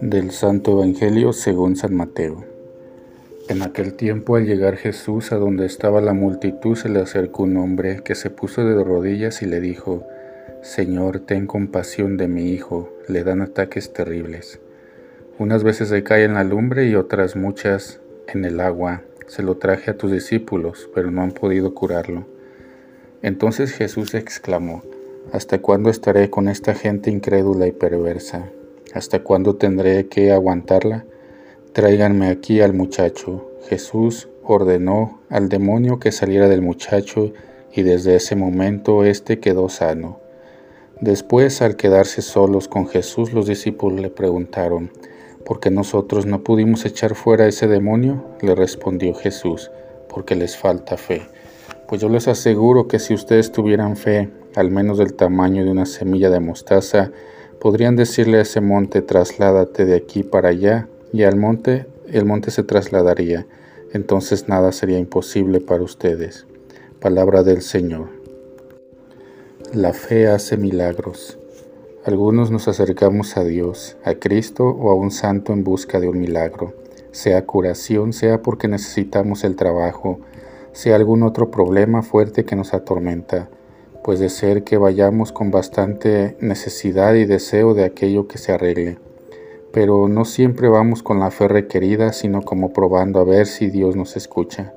Del Santo Evangelio según San Mateo. En aquel tiempo al llegar Jesús a donde estaba la multitud se le acercó un hombre que se puso de rodillas y le dijo, Señor, ten compasión de mi hijo, le dan ataques terribles. Unas veces se cae en la lumbre y otras muchas en el agua. Se lo traje a tus discípulos, pero no han podido curarlo. Entonces Jesús exclamó, ¿Hasta cuándo estaré con esta gente incrédula y perversa? ¿Hasta cuándo tendré que aguantarla? Tráiganme aquí al muchacho. Jesús ordenó al demonio que saliera del muchacho y desde ese momento éste quedó sano. Después, al quedarse solos con Jesús, los discípulos le preguntaron, ¿por qué nosotros no pudimos echar fuera ese demonio? Le respondió Jesús, porque les falta fe. Pues yo les aseguro que si ustedes tuvieran fe, al menos del tamaño de una semilla de mostaza, Podrían decirle a ese monte, trasládate de aquí para allá, y al monte, el monte se trasladaría. Entonces nada sería imposible para ustedes. Palabra del Señor. La fe hace milagros. Algunos nos acercamos a Dios, a Cristo o a un santo en busca de un milagro, sea curación, sea porque necesitamos el trabajo, sea algún otro problema fuerte que nos atormenta pues de ser que vayamos con bastante necesidad y deseo de aquello que se arregle. Pero no siempre vamos con la fe requerida, sino como probando a ver si Dios nos escucha.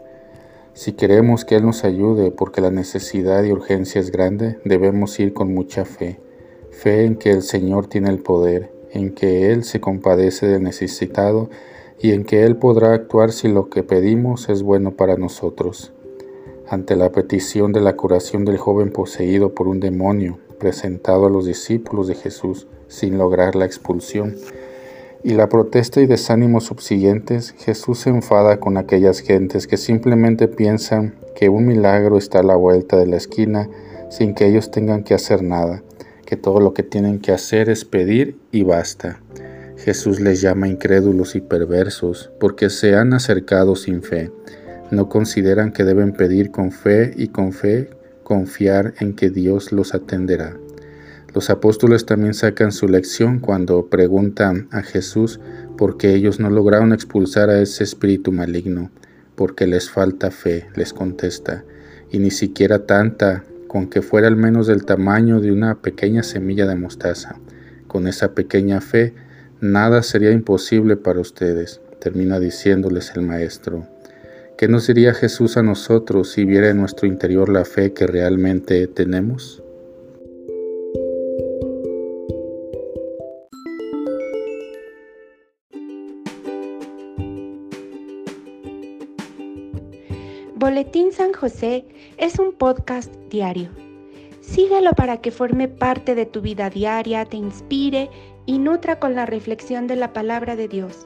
Si queremos que Él nos ayude porque la necesidad y urgencia es grande, debemos ir con mucha fe. Fe en que el Señor tiene el poder, en que Él se compadece del necesitado y en que Él podrá actuar si lo que pedimos es bueno para nosotros ante la petición de la curación del joven poseído por un demonio presentado a los discípulos de Jesús sin lograr la expulsión, y la protesta y desánimo subsiguientes, Jesús se enfada con aquellas gentes que simplemente piensan que un milagro está a la vuelta de la esquina sin que ellos tengan que hacer nada, que todo lo que tienen que hacer es pedir y basta. Jesús les llama incrédulos y perversos porque se han acercado sin fe no consideran que deben pedir con fe y con fe confiar en que Dios los atenderá. Los apóstoles también sacan su lección cuando preguntan a Jesús por qué ellos no lograron expulsar a ese espíritu maligno, porque les falta fe, les contesta, y ni siquiera tanta, con que fuera al menos del tamaño de una pequeña semilla de mostaza. Con esa pequeña fe, nada sería imposible para ustedes, termina diciéndoles el Maestro. ¿Qué nos diría Jesús a nosotros si viera en nuestro interior la fe que realmente tenemos? Boletín San José es un podcast diario. Síguelo para que forme parte de tu vida diaria, te inspire y nutra con la reflexión de la palabra de Dios.